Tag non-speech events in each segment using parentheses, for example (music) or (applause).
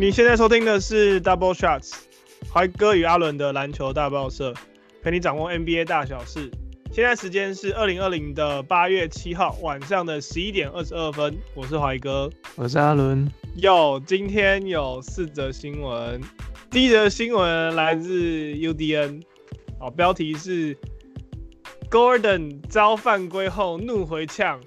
你现在收听的是 Double Shots，怀哥与阿伦的篮球大报社，陪你掌握 NBA 大小事。现在时间是二零二零的八月七号晚上的十一点二十二分。我是怀哥，我是阿伦。有今天有四则新闻，第一则新闻来自 UDN，哦，标题是 Gordon 遭犯规后怒回呛，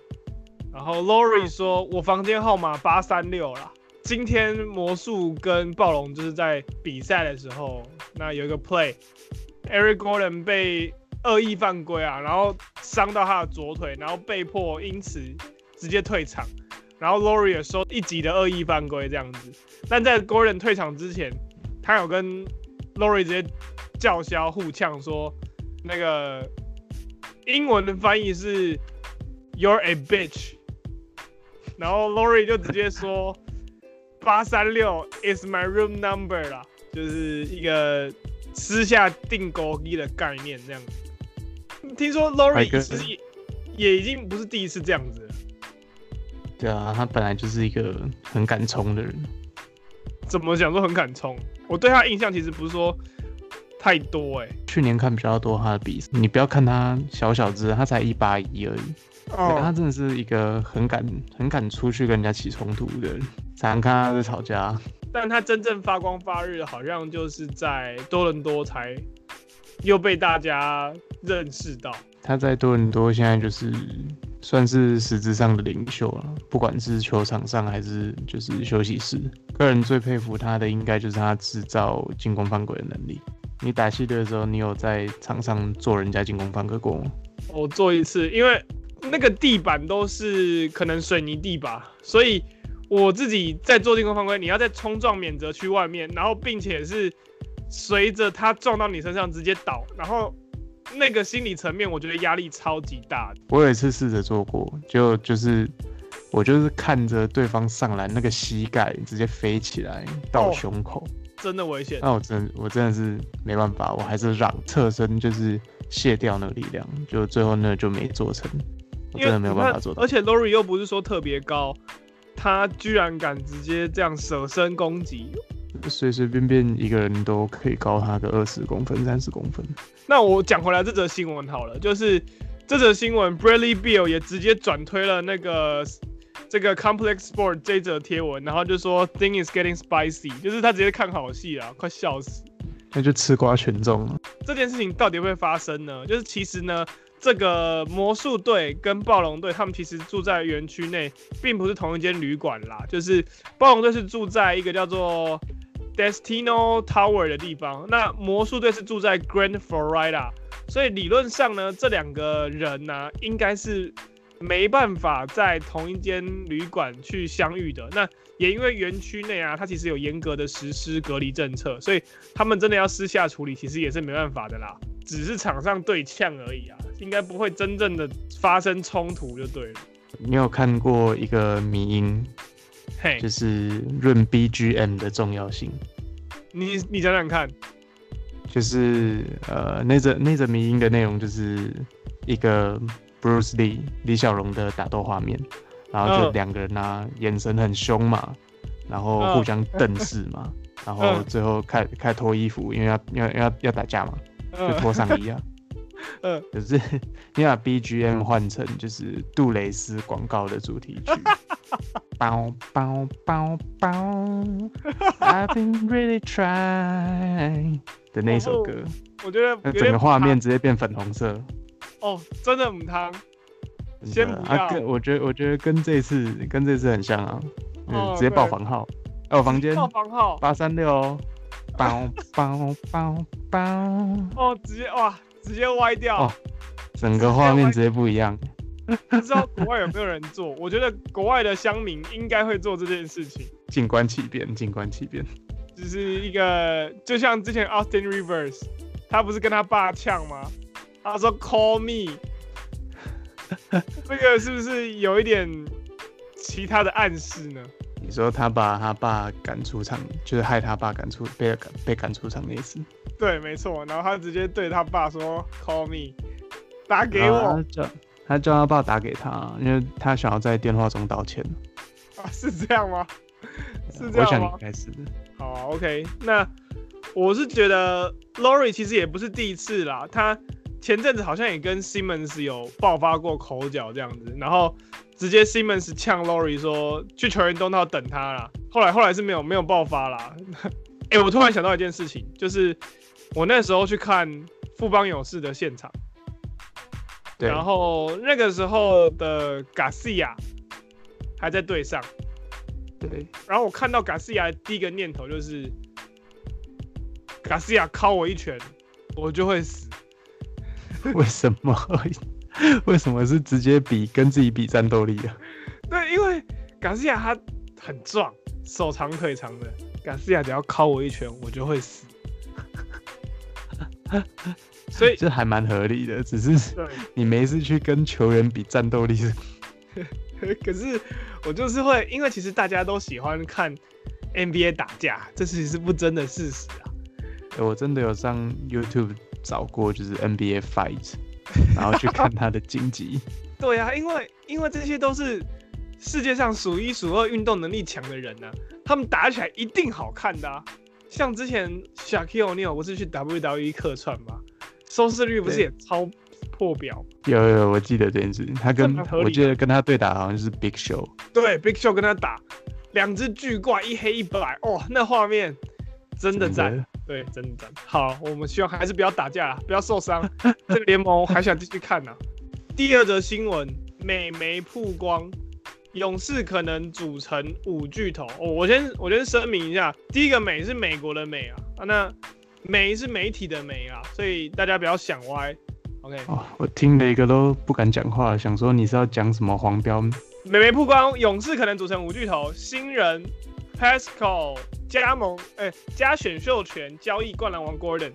然后 Lori 说：“我房间号码八三六啦。”今天魔术跟暴龙就是在比赛的时候，那有一个 play，Eric Gordon 被恶意犯规啊，然后伤到他的左腿，然后被迫因此直接退场。然后 Lori 也说一级的恶意犯规这样子。但在 Gordon 退场之前，他有跟 Lori 直接叫嚣互呛说，那个英文的翻译是 You're a bitch。然后 Lori 就直接说八三六 is my room number 啦，就是一个私下订购机的概念这样子。听说 Lori 其实也也已经不是第一次这样子了。对啊，他本来就是一个很敢冲的人。怎么讲都很敢冲？我对他印象其实不是说太多哎、欸。去年看比较多他的比赛，你不要看他小小只，他才一八一而已。哦。他真的是一个很敢、很敢出去跟人家起冲突的人。常常看他在吵架。但他真正发光发热，好像就是在多伦多才又被大家。认识到他在多伦多现在就是算是实质上的领袖了，不管是球场上还是就是休息室。个人最佩服他的应该就是他制造进攻犯规的能力。你打系列的时候，你有在场上做人家进攻犯规过吗？我做一次，因为那个地板都是可能水泥地吧，所以我自己在做进攻犯规，你要在冲撞免责区外面，然后并且是随着他撞到你身上直接倒，然后。那个心理层面，我觉得压力超级大。我有一次试着做过，就就是我就是看着对方上篮，那个膝盖直接飞起来到胸口，哦、真的危险。那我真我真的是没办法，我还是让侧身就是卸掉那个力量，就最后那就没做成。我真的没有办法做到。而且 Lori 又不是说特别高，他居然敢直接这样舍身攻击。随随便便一个人都可以高他个二十公分、三十公分。那我讲回来这则新闻好了，就是这则新闻，Bradley Beal 也直接转推了那个这个 Complex Sport 这则贴文，然后就说 Thing is getting spicy，就是他直接看好戏啊，快笑死。那就吃瓜群众了。这件事情到底会发生呢？就是其实呢，这个魔术队跟暴龙队他们其实住在园区内，并不是同一间旅馆啦。就是暴龙队是住在一个叫做 Destino Tower 的地方，那魔术队是住在 Grand Florida，所以理论上呢，这两个人呢、啊，应该是没办法在同一间旅馆去相遇的。那也因为园区内啊，它其实有严格的实施隔离政策，所以他们真的要私下处理，其实也是没办法的啦，只是场上对呛而已啊，应该不会真正的发生冲突就对了。你有看过一个迷因？Hey, 就是论 BGM 的重要性，你你讲讲看，就是呃那则那则迷音的内容就是一个 Bruce Lee 李小龙的打斗画面，然后就两个人啊、uh, 眼神很凶嘛，然后互相瞪视嘛，uh, 然后最后开开脱衣服，因为要要要要打架嘛，就脱上衣啊。Uh, (laughs) (laughs) 嗯，可是你把 BGM 换成就是杜蕾斯广告的主题曲，(laughs) 包包包包，I've been really trying 的那首歌，我觉得整个画面直接变粉红色。哦，真的母汤，先不要。啊，跟我觉得我觉得跟这次跟这次很像啊，嗯，直接报房号，哦，房间报房号。八三六，包包包包，哦，直接哇。直接歪掉，哦，整个画面直接不一样。不知道国外有没有人做？(laughs) 我觉得国外的乡民应该会做这件事情。静观其变，静观其变。就是一个，就像之前 Austin Rivers，他不是跟他爸呛吗？他说 Call me，(laughs) 这个是不是有一点其他的暗示呢？你说他把他爸赶出场，就是害他爸赶出被被赶出场那一次。对，没错。然后他直接对他爸说：“Call me，打给我。”他叫他叫他爸打给他，因为他想要在电话中道歉。啊，是这样吗？是这样吗？我想应该是的。好啊，OK，那我是觉得 Lori 其实也不是第一次啦，他前阵子好像也跟 Simmons 有爆发过口角这样子，然后直接 Simmons 呛 Lori 说去球员通道等他啦。后来后来是没有没有爆发啦。哎、欸，我突然想到一件事情，就是我那时候去看富邦勇士的现场，对，然后那个时候的 Garcia 还在队上。对，然后我看到卡西亚的第一个念头就是，卡西亚敲我一拳，我就会死。(laughs) 为什么？(laughs) 为什么是直接比跟自己比战斗力啊？(laughs) 对，因为卡西亚他很壮，手长腿长的，卡西亚只要敲我一拳，我就会死。所以这还蛮合理的，只是 (laughs) 你没事去跟球员比战斗力。(laughs) 可是我就是会，因为其实大家都喜欢看 NBA 打架，这其实是不争的事实啊。我真的有上 YouTube 找过，就是 NBA fight，然后去看他的晋级。(laughs) 对啊，因为因为这些都是世界上数一数二运动能力强的人呢、啊，他们打起来一定好看的啊。像之前 Shaquille O'Neal 不是去 WWE 客串吗？收视率不是也超？破表有有有，我记得这件事。他跟我记得跟他对打好像是 Big Show，对 Big Show 跟他打，两只巨怪一黑一白，哦，那画面真的赞，对，真的赞。好，我们希望还是不要打架，不要受伤。(laughs) 这个联盟还想继续看呢、啊。第二则新闻，美媒曝光，勇士可能组成五巨头。哦，我先我先声明一下，第一个美是美国的美啊，啊那美是媒体的美啊，所以大家不要想歪。OK，哦，我听了一个都不敢讲话，想说你是要讲什么黄标？美媒曝光，勇士可能组成五巨头，新人 Pascal 加盟，哎、欸，加选秀权交易灌篮王 Gordon。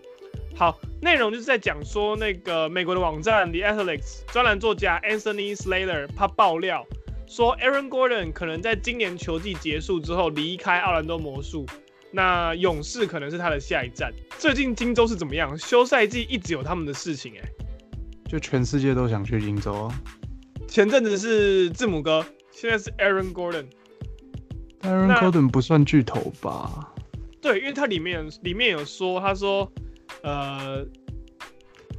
好，内容就是在讲说那个美国的网站 The Athletic 专栏作家 Anthony Slater 他爆料说，Aaron Gordon 可能在今年球季结束之后离开奥兰多魔术，那勇士可能是他的下一站。最近金州是怎么样？休赛季一直有他们的事情、欸，哎。就全世界都想去金州啊！前阵子是字母哥，现在是 Aaron Gordon。Aaron Gordon 不算巨头吧？对，因为他里面里面有说，他说，呃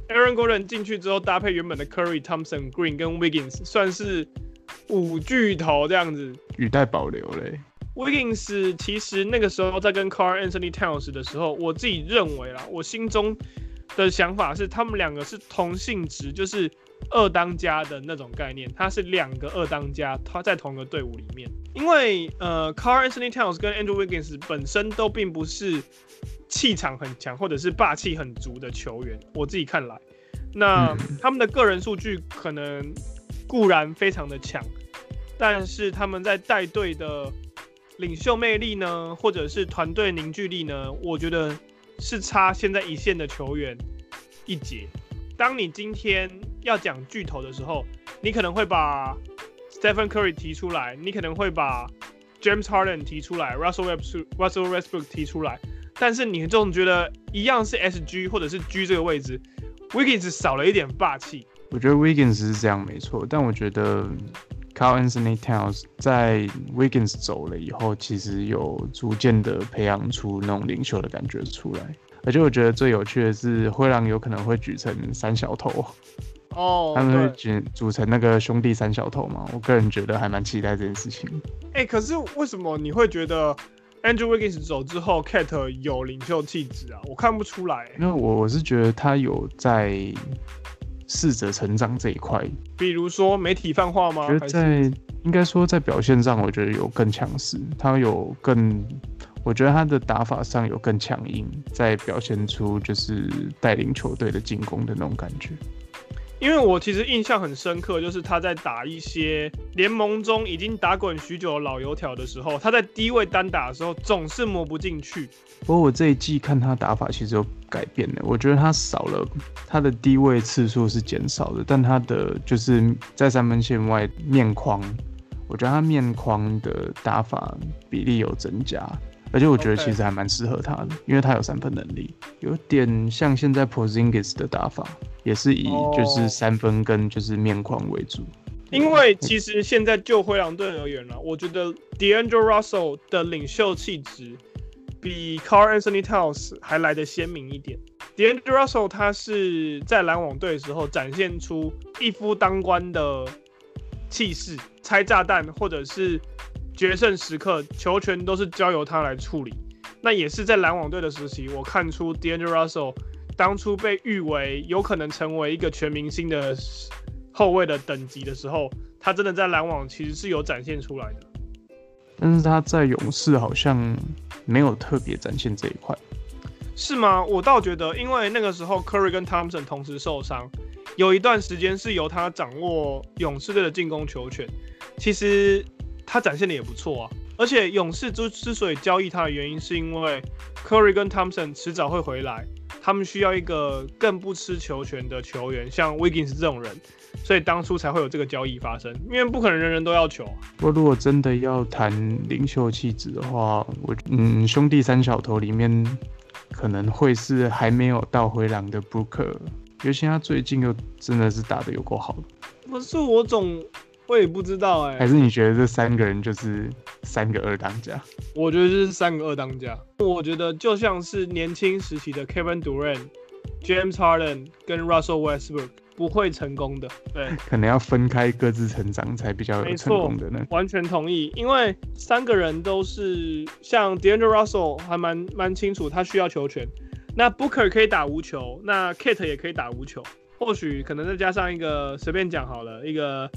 ，Aaron Gordon 进去之后搭配原本的 Curry、Thompson、Green 跟 Wiggins，算是五巨头这样子。语带保留嘞。Wiggins 其实那个时候在跟 Carl Anthony Towns 的时候，我自己认为啦，我心中。的想法是，他们两个是同性质，就是二当家的那种概念。他是两个二当家，他在同一个队伍里面。因为呃，Carl Anthony Towns 跟 Andrew Wiggins 本身都并不是气场很强或者是霸气很足的球员。我自己看来，那他们的个人数据可能固然非常的强，但是他们在带队的领袖魅力呢，或者是团队凝聚力呢，我觉得。是差现在一线的球员一截。当你今天要讲巨头的时候，你可能会把 Stephen Curry 提出来，你可能会把 James Harden 提出来，Russell Westbrook 提出来，但是你总觉得一样是 SG 或者是 G 这个位置，Wiggins 少了一点霸气。我觉得 Wiggins 是这样没错，但我觉得 Carl Anthony Towns 在 Wiggins 走了以后，其实有逐渐的培养出那种领袖的感觉出来。而且我觉得最有趣的是，灰狼有可能会举成三小头哦，(laughs) 他们会举组成那个兄弟三小头嘛？我个人觉得还蛮期待这件事情。哎、欸，可是为什么你会觉得 Andrew Wiggins 走之后，Cat 有领袖气质啊？我看不出来、欸。因为我我是觉得他有在。试着成长这一块，比如说媒体泛化吗？觉得在应该说在表现上，我觉得有更强势，他有更，我觉得他的打法上有更强硬，在表现出就是带领球队的进攻的那种感觉。因为我其实印象很深刻，就是他在打一些联盟中已经打滚许久的老油条的时候，他在低位单打的时候总是磨不进去。不过我这一季看他打法其实有改变的，我觉得他少了他的低位次数是减少的，但他的就是在三分线外面框，我觉得他面框的打法比例有增加。而且我觉得其实还蛮适合他的，因为他有三分能力，有点像现在 Porzingis 的打法，也是以就是三分跟就是面框为主。因为其实现在就灰狼队而言呢，我觉得 D'Angelo Russell 的领袖气质比 Carl Anthony Towns 还来得鲜明一点。D'Angelo Russell 他是在篮网队的时候展现出一夫当关的气势，拆炸弹或者是决胜时刻，球权都是交由他来处理。那也是在篮网队的时期，我看出 D'Angelo Russell 当初被誉为有可能成为一个全明星的后卫的等级的时候，他真的在篮网其实是有展现出来的。但是他在勇士好像没有特别展现这一块，是吗？我倒觉得，因为那个时候 Curry 跟 Thompson 同时受伤，有一段时间是由他掌握勇士队的进攻球权，其实他展现的也不错啊。而且勇士之之所以交易他的原因，是因为 Curry 跟 Thompson 迟早会回来，他们需要一个更不吃球权的球员，像 Wiggins 这种人，所以当初才会有这个交易发生。因为不可能人人都要球。不过如果真的要谈领袖气质的话，我嗯兄弟三小头里面可能会是还没有到回廊的 Booker，尤其他最近又真的是打得有够好。可是我总。我也不知道哎、欸，还是你觉得这三个人就是三个二当家？我觉得是三个二当家。我觉得就像是年轻时期的 Kevin Durant、James Harden 跟 Russell Westbrook 不会成功的。对，可能要分开各自成长才比较有成功的呢。完全同意，因为三个人都是像 D'Angelo Russell 还蛮蛮清楚他需要球权，那 Booker 可以打无球，那 Kate 也可以打无球，或许可能再加上一个随便讲好了一个。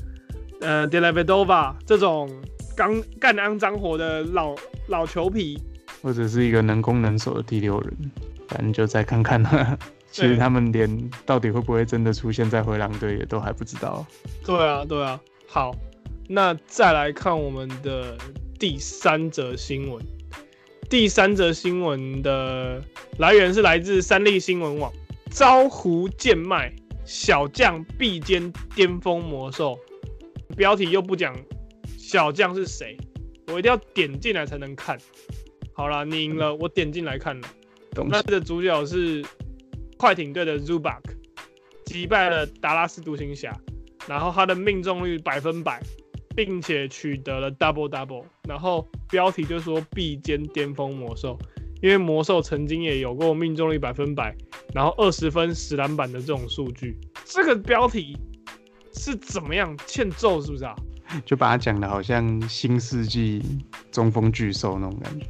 呃，Dellavedova 这种刚干肮脏活的老老球皮，或者是一个能攻能守的第六人，反正就再看看了。(laughs) 其实他们连到底会不会真的出现在灰狼队也都还不知道。对啊，对啊。好，那再来看我们的第三则新闻。第三则新闻的来源是来自三立新闻网，招胡贱卖，小将必兼巅峰魔兽。标题又不讲小将是谁，我一定要点进来才能看。好了，你赢了，嗯、我点进来看了。那的主角是快艇队的 Zubac，击败了达拉斯独行侠，然后他的命中率百分百，并且取得了 double double。然后标题就说必兼巅峰魔兽，因为魔兽曾经也有过命中率百分百，然后二十分十篮板的这种数据。这个标题。是怎么样欠揍是不是啊？就把他讲的好像新世纪中锋巨兽那种感觉。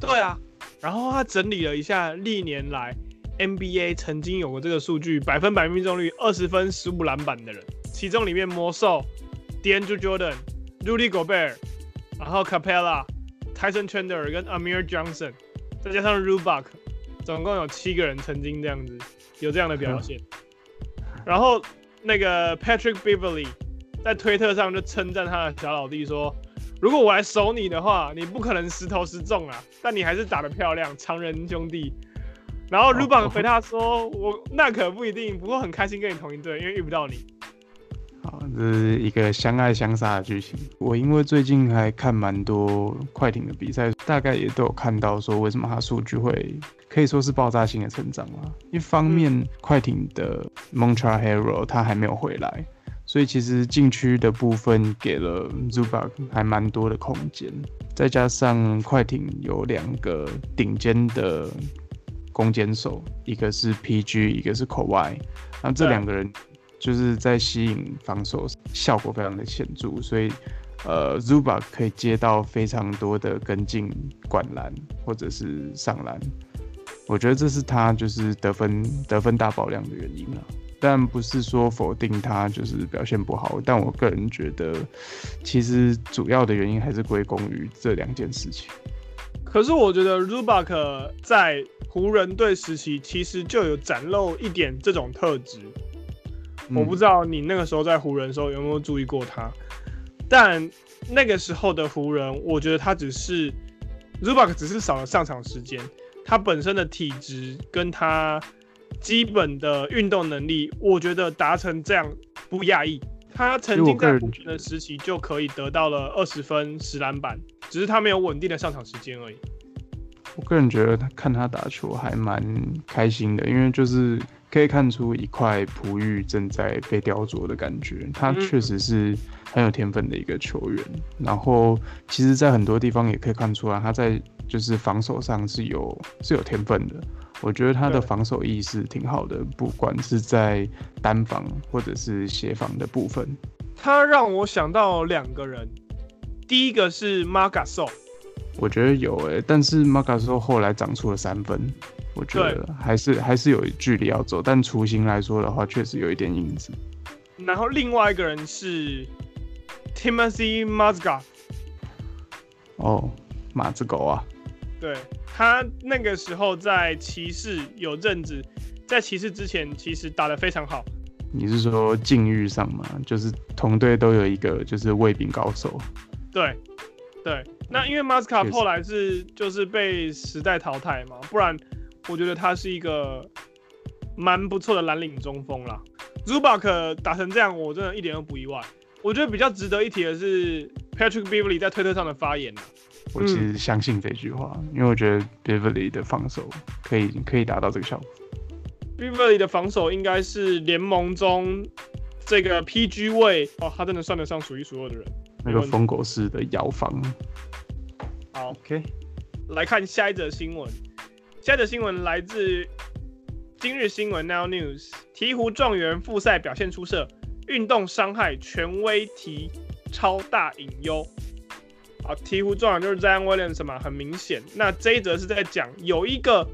对啊，然后他整理了一下历年来 NBA 曾经有过这个数据，百分百命中率二十分十五篮板的人，其中里面魔兽 DeAndre Jordan、Rudy Gobert，然后 Capela、Tyson Chandler 跟 Amir Johnson，再加上 Zubac，总共有七个人曾经这样子有这样的表现，然后。那个 Patrick Beverly 在推特上就称赞他的小老弟说：“如果我来守你的话，你不可能十投十中啊，但你还是打得漂亮，常人兄弟。”然后 Ruban (laughs) 回他说：“我那可不一定，不过很开心跟你同一队，因为遇不到你。”好，这是一个相爱相杀的剧情。我因为最近还看蛮多快艇的比赛，大概也都有看到说为什么他数据会。可以说是爆炸性的成长了。一方面，快艇的 Montrezl Hero 他还没有回来，所以其实禁区的部分给了 Zubac 还蛮多的空间。再加上快艇有两个顶尖的攻坚手，一个是 PG，一个是 Kawhi，那这两个人就是在吸引防守效果非常的显著，所以呃 Zubac 可以接到非常多的跟进灌篮或者是上篮。我觉得这是他就是得分得分大爆量的原因啊，但不是说否定他就是表现不好，但我个人觉得，其实主要的原因还是归功于这两件事情。可是我觉得 Zubac 在湖人队时期其实就有展露一点这种特质，我不知道你那个时候在湖人的时候有没有注意过他，但那个时候的湖人，我觉得他只是 Zubac 只是少了上场时间。他本身的体质跟他基本的运动能力，我觉得达成这样不讶异。他曾经在湖人的时期就可以得到了二十分十篮板，只是他没有稳定的上场时间而已。我个人觉得他看他打球还蛮开心的，因为就是可以看出一块璞玉正在被雕琢的感觉。他确实是很有天分的一个球员。然后，其实，在很多地方也可以看出来，他在就是防守上是有是有天分的。我觉得他的防守意识挺好的，不管是在单防或者是协防的部分。他让我想到两个人，第一个是 Marc Gasol，我觉得有诶、欸，但是 Marc Gasol 后来长出了三分。我觉得还是还是有距离要走，但雏形来说的话，确实有一点影子。然后另外一个人是 Timothy Mazga，。哦，马子狗啊！对，他那个时候在骑士有阵子，在骑士之前其实打得非常好。你是说境遇上吗？就是同队都有一个就是卫兵高手。对，对。那因为 Mozgov 后来是就是被时代淘汰嘛，不然。我觉得他是一个蛮不错的蓝领中锋啦。Zubac 打成这样，我真的一点都不意外。我觉得比较值得一提的是 Patrick Beverley 在推特上的发言。我其实相信这句话，嗯、因为我觉得 Beverley 的防守可以可以达到这个效果。Beverley 的防守应该是联盟中这个 PG 位哦，他真的算得上数一数二的人。那个疯狗式的摇防。好，OK，来看下一则新闻。下一则新闻来自今日新闻 Now News，鹈鹕状元复赛表现出色，运动伤害权威提超大隐忧。好，鹈鹕状元就是 Zion Williams 嘛，很明显。那这一则是在讲有一个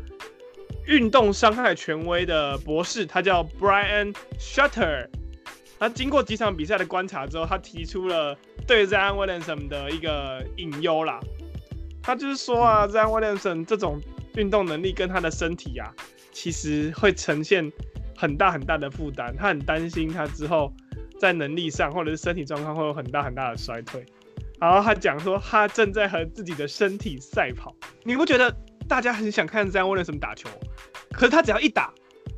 运动伤害权威的博士，他叫 Brian Shutter。他经过几场比赛的观察之后，他提出了对 Zion Williams 的一个隐忧啦。他就是说啊，Zion Williams 这种。运动能力跟他的身体啊，其实会呈现很大很大的负担。他很担心他之后在能力上或者是身体状况会有很大很大的衰退。然后他讲说，他正在和自己的身体赛跑。你不觉得大家很想看这样为了什么打球？可是他只要一打，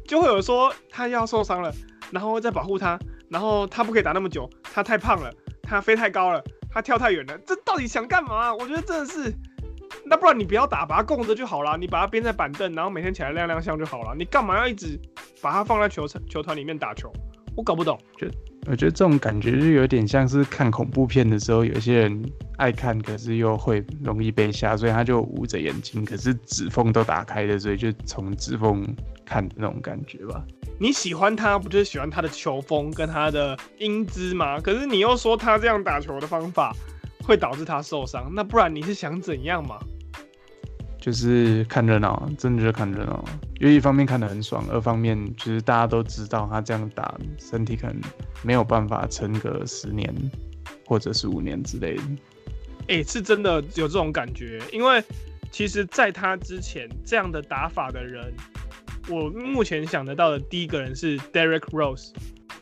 就会有说他要受伤了，然后再保护他，然后他不可以打那么久，他太胖了，他飞太高了，他跳太远了。这到底想干嘛？我觉得真的是。那不然你不要打，把它供着就好了。你把它编在板凳，然后每天起来亮亮相就好了。你干嘛要一直把它放在球球团里面打球？我搞不懂。就我觉得这种感觉就有点像是看恐怖片的时候，有些人爱看，可是又会容易被吓，所以他就捂着眼睛，可是指缝都打开的，所以就从指缝看的那种感觉吧。你喜欢他，不就是喜欢他的球风跟他的英姿吗？可是你又说他这样打球的方法会导致他受伤，那不然你是想怎样嘛？就是看热闹，真的就是看热闹。因为一方面看得很爽，二方面就是大家都知道他这样打，身体可能没有办法撑个十年或者是五年之类的。哎、欸，是真的有这种感觉。因为其实在他之前这样的打法的人，我目前想得到的第一个人是 Derrick Rose，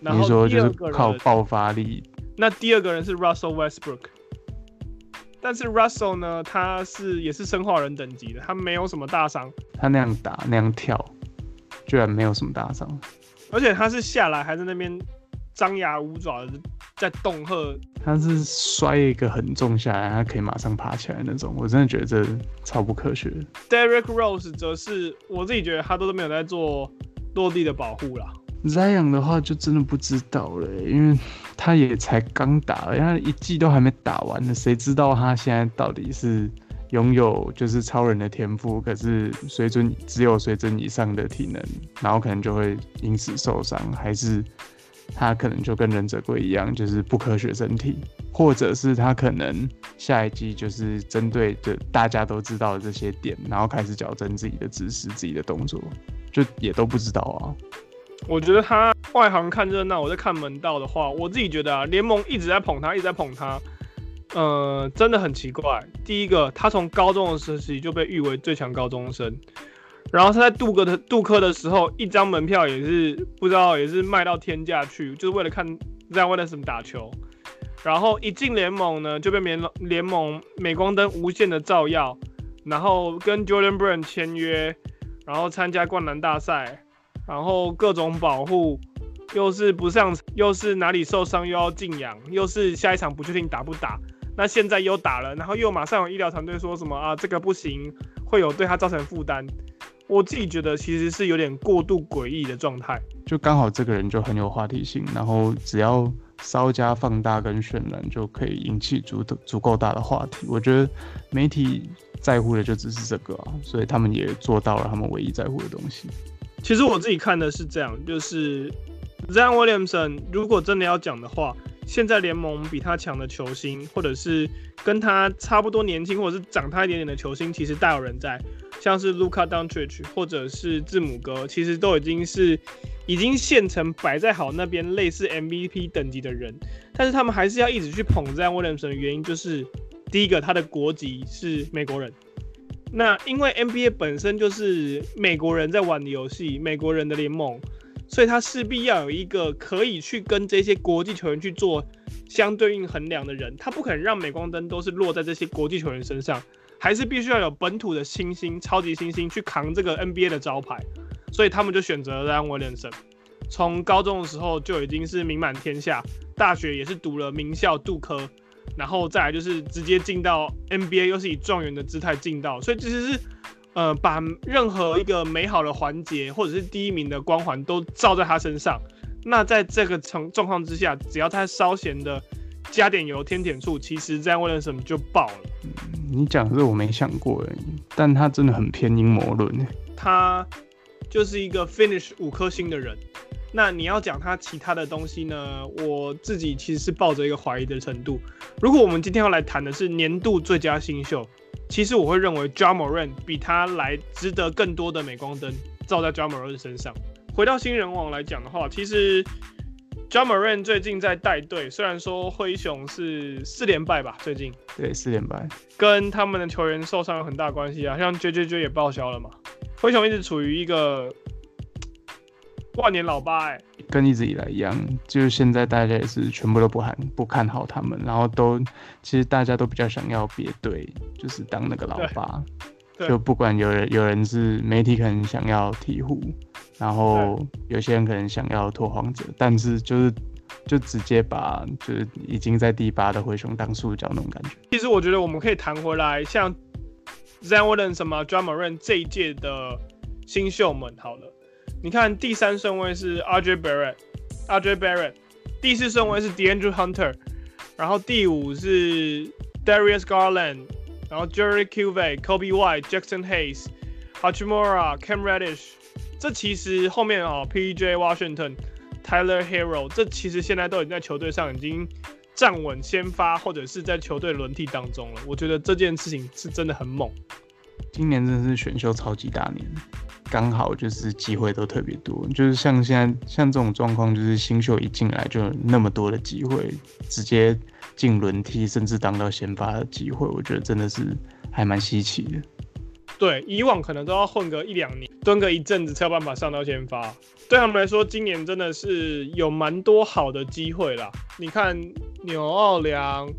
然后第二个人靠爆发力。那第二个人是 Russell Westbrook。但是 Russell 呢，他是也是生化人等级的，他没有什么大伤。他那样打那样跳，居然没有什么大伤。而且他是下来还在那边张牙舞爪的在恫吓。他是摔一个很重下来，他可以马上爬起来那种。我真的觉得这超不科学。Derrick Rose 则是我自己觉得他都没有在做落地的保护啦。Zion 的话就真的不知道了，因为他也才刚打，人家一季都还没打完呢，谁知道他现在到底是拥有就是超人的天赋，可是水准只有水准以上的体能，然后可能就会因此受伤，还是他可能就跟忍者龟一样，就是不科学身体，或者是他可能下一季就是针对的大家都知道的这些点，然后开始矫正自己的姿势、自己的动作，就也都不知道啊。我觉得他外行看热闹，我在看门道的话，我自己觉得啊，联盟一直在捧他，一直在捧他，呃，真的很奇怪。第一个，他从高中的时期就被誉为最强高中生，然后他在杜克的杜克的时候，一张门票也是不知道也是卖到天价去，就是为了看 Zion w i l s o 打球。然后一进联盟呢，就被联联盟镁光灯无限的照耀，然后跟 Jordan Brand 签约，然后参加灌篮大赛。然后各种保护，又是不上，又是哪里受伤又要静养，又是下一场不确定打不打。那现在又打了，然后又马上有医疗团队说什么啊，这个不行，会有对他造成负担。我自己觉得其实是有点过度诡异的状态。就刚好这个人就很有话题性，然后只要稍加放大跟渲染，就可以引起足足够大的话题。我觉得媒体在乎的就只是这个啊，所以他们也做到了他们唯一在乎的东西。其实我自己看的是这样，就是 Zion Williamson 如果真的要讲的话，现在联盟比他强的球星，或者是跟他差不多年轻，或者是长他一点点的球星，其实大有人在，像是 Luca Dantrich 或者是字母哥，其实都已经是已经现成摆在好那边，类似 MVP 等级的人，但是他们还是要一直去捧 Zion Williamson 的原因，就是第一个他的国籍是美国人，那因为 NBA 本身就是美国人在玩的游戏，美国人的联盟。所以他势必要有一个可以去跟这些国际球员去做相对应衡量的人，他不可能让镁光灯都是落在这些国际球员身上，还是必须要有本土的新星、超级新星去扛这个 NBA 的招牌。所以他们就选择了 Zion Williamson，从高中的时候就已经是名满天下，大学也是读了名校杜克，然后再来就是直接进到 NBA，又是以状元的姿态进到，所以其实是。呃，把任何一个美好的环节或者是第一名的光环都照在他身上，那在这个状状况之下，只要他稍显的加点油添点醋，其实这样为了什么就爆了。你讲的是我没想过而已，但他真的很偏阴谋论。他就是一个 finish 五颗星的人。那你要讲他其他的东西呢？我自己其实是抱着一个怀疑的程度。如果我们今天要来谈的是年度最佳新秀。其实我会认为 Ja Morant 比他来值得更多的镁光灯照在 Ja Morant 身上。回到新人王来讲的话，其实 Ja Morant 最近在带队，虽然说灰熊是四连败吧，最近对四连败，跟他们的球员受伤有很大关系啊，像 JJJ 也报销了嘛，灰熊一直处于一个。万年老八哎、欸，跟一直以来一样，就是现在大家也是全部都不看不看好他们，然后都其实大家都比较想要别队，就是当那个老八，就不管有人有人是媒体可能想要鵜鹕，然后有些人可能想要拓荒者，但是就是就直接把就是已经在第八的灰熊当塑胶那种感觉。其实我觉得我们可以谈回来，像 Zion Williamson 什么 Ja Morant 这一届的新秀们，好了。你看，第三顺位是 RJ Barrett，RJ Barrett，第四顺位是 DeAndre Hunter，然后第五是 Darius Garland，然后 Jerry Cuvey，Coby Jackson Hayes，Hachimura，Cam Reddish，这其实后面啊、哦、PJ Washington，Tyler Hero，这其实现在都已经在球队上已经站稳先发，或者是在球队轮替当中了。我觉得这件事情是真的很猛。今年真的是选秀超级大年。刚好就是机会都特别多，就是像现在像这种状况，就是新秀一进来就有那么多的机会，直接进轮替，甚至当到先发的机会，我觉得真的是还蛮稀奇的。对，以往可能都要混个一两年，蹲个一阵子才有办法上到先发。对他们来说，今年真的是有蛮多好的机会啦。你看纽奥良，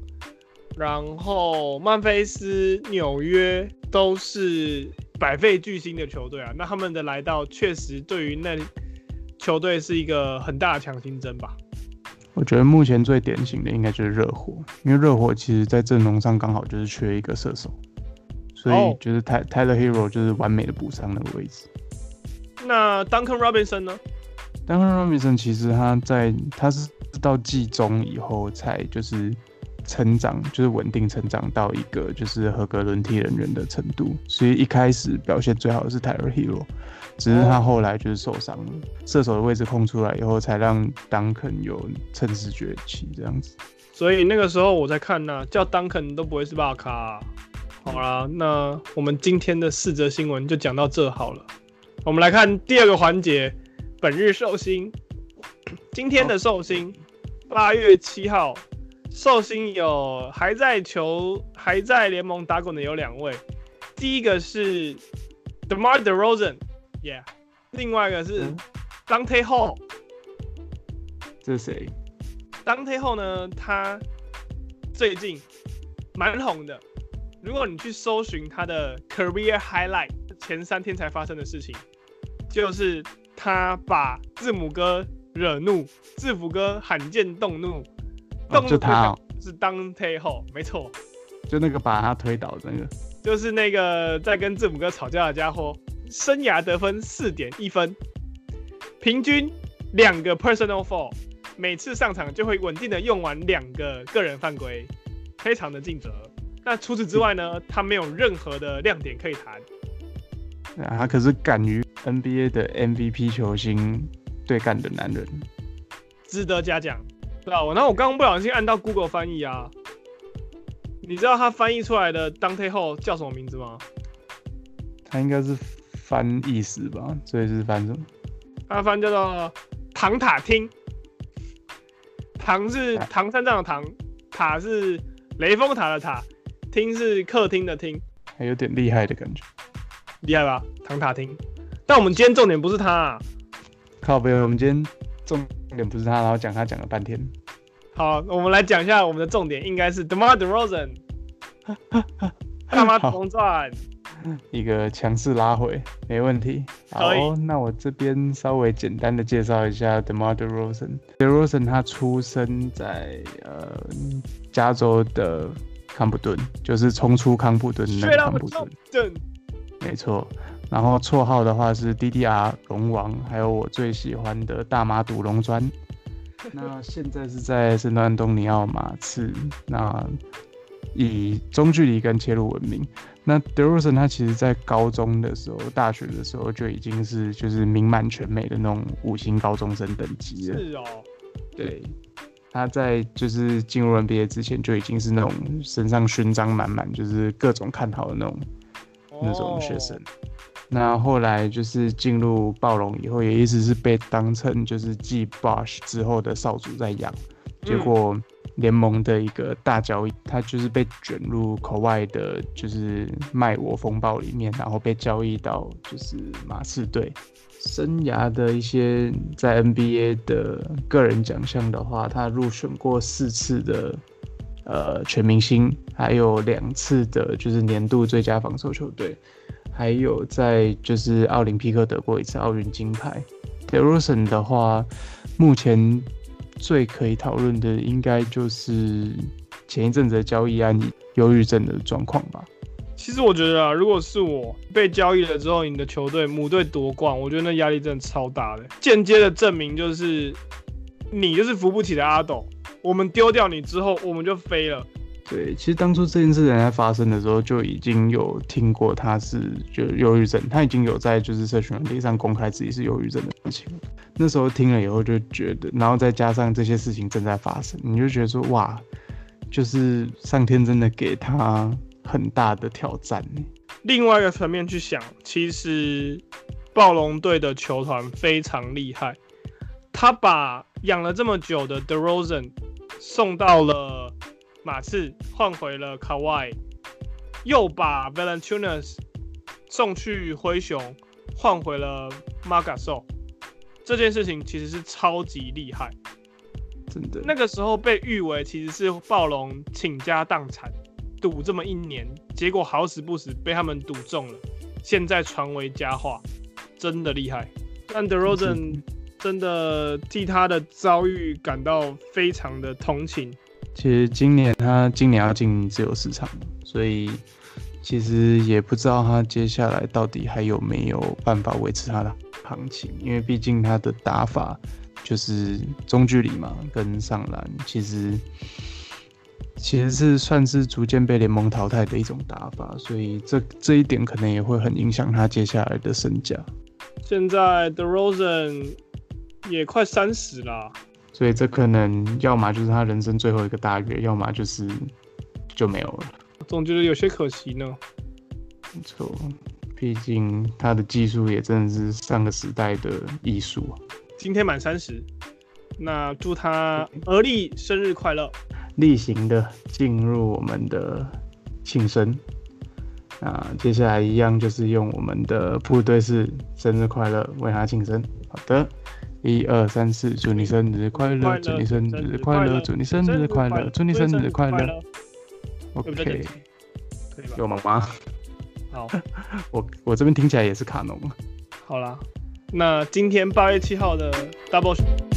然后曼菲斯、纽约都是。百废俱兴的球队啊，那他们的来到确实对于那球队是一个很大的强心针吧。我觉得目前最典型的应该就是热火，因为热火其实在阵容上刚好就是缺一个射手，所以就是 Tyler Herro 就是完美的补上那个位置。那 Duncan Robinson 呢？Duncan Robinson 其实他在他是到季中以后才就是。成长就是稳定成长到一个就是合格轮替人员的程度，所以一开始表现最好的是 Tyler Herro，只是他后来就是受伤了，射手的位置空出来以后，才让 Duncan 有趁势崛起这样子。所以那个时候我在看呢，叫 Duncan 都不会是大咖啊。好啦，那我们今天的四则新闻就讲到这好了。我们来看第二个环节，本日寿星。今天的寿星，八月七号。寿星有还在球还在联盟打滚的有两位，第一个是 DeMar DeRozan，yeah，另外一个是 Dante Hall，这是谁？Dante Hall 呢？他最近蛮红的。如果你去搜寻他的 Career Highlight，前三天才发生的事情，就是他把字母哥惹怒，字母哥罕见动怒。哦、(laughs) 就他、哦、是 Donta Hall，没错，就那个把他推倒的那个，就是那个在跟字母哥吵架的家伙。生涯得分四点一分，平均两个 personal foul，每次上场就会稳定的用完两个个人犯规，非常的尽责。那除此之外呢，他没有任何的亮点可以谈。啊，他可是敢于 NBA 的 MVP 球星对干的男人，值得嘉奖。对啊，然后我刚刚不小心按到 Google 翻译啊，你知道他翻译出来的 Dante Hall 叫什么名字吗？他应该是翻意思吧，所以是翻什么？他翻叫做唐塔厅，唐是唐三藏的唐，塔是雷峰塔的塔，厅是客厅的厅，还有点厉害的感觉，厉害吧？唐塔厅。但我们今天重点不是他啊，靠北，我们今天重点不是他，然后讲他讲了半天。好，我们来讲一下我们的重点，应该是 DeMar DeRozan，(laughs) 大妈同转，一个强势拉回，没问题。好，那我这边稍微简单的介绍一下 DeMar DeRozan。DeRozan 他出生在呃加州的康普顿，就是冲出康普顿那个康普顿，没错。然后绰号的话是 DDR 龙王，还有我最喜欢的大妈赌龙砖。(laughs) 那现在是在圣安东尼奥马刺，那以中距离跟切入闻名。那 DeRozan 他其实在高中的时候、大学的时候就已经是就是名满全美的那种五星高中生等级了。是哦，对，他在就是进入 NBA 之前就已经是那种身上勋章满满，就是各种看好的那种、哦、那种学生。那后来就是进入暴龙以后，也一直是被当成就是继 Bosh 之后的少主在养。结果联盟的一个大交易，他就是被卷入 Kawhi 的，就是卖我风暴里面，然后被交易到就是马刺队。生涯的一些在 NBA 的个人奖项的话，他入选过四次的呃全明星，还有两次的就是年度最佳防守球队。还有在就是奥林匹克得过一次奥运金牌。DeRozan 的话，目前最可以讨论的应该就是前一阵子的交易案，忧郁症的状况吧。其实我觉得啊，如果是我被交易了之后，你的球队母队夺冠，我觉得那压力真的超大的。间接的证明就是你就是扶不起的阿斗，我们丢掉你之后，我们就飞了。对，其实当初这件事情在发生的时候，就已经有听过他是就忧郁症，他已经有在就是社群软体上公开自己是忧郁症的事情。那时候听了以后就觉得，然后再加上这些事情正在发生，你就觉得说哇，就是上天真的给他很大的挑战。另外一个层面去想，其实暴龙队的球团非常厉害，他把养了这么久的 DeRozan 送到了。马刺换回了 Kawhi，又把 Valentunas 送去灰熊，换回了 Marc Gasol。这件事情其实是超级厉害，真的。那个时候被誉为其实是暴龙倾家荡产，赌这么一年，结果好死不死被他们赌中了，现在传为佳话，真的厉害。但 DeRozan 真的替他的遭遇感到非常的同情。其实今年他今年要进自由市场，所以其实也不知道他接下来到底还有没有办法维持他的行情，因为毕竟他的打法就是中距离嘛，跟上篮，其实其实是算是逐渐被联盟淘汰的一种打法，所以这这一点可能也会很影响他接下来的身价。现在 DeRozan 也快三十了。所以这可能要么就是他人生最后一个大月，要么就是就没有了。总觉得有些可惜呢。没错，毕竟他的技术也真的是上个时代的艺术。今天满三十，那祝他而立生日快乐。例行的进入我们的庆生，那接下来一样就是用我们的部队式生日快乐为他庆生。好的。一二三四，祝你生日快乐！祝你生日快乐！祝你生日快乐！祝你生日快乐！OK，有吗？好，(laughs) 我我这边听起来也是卡农。好啦，那今天八月七号的 Double。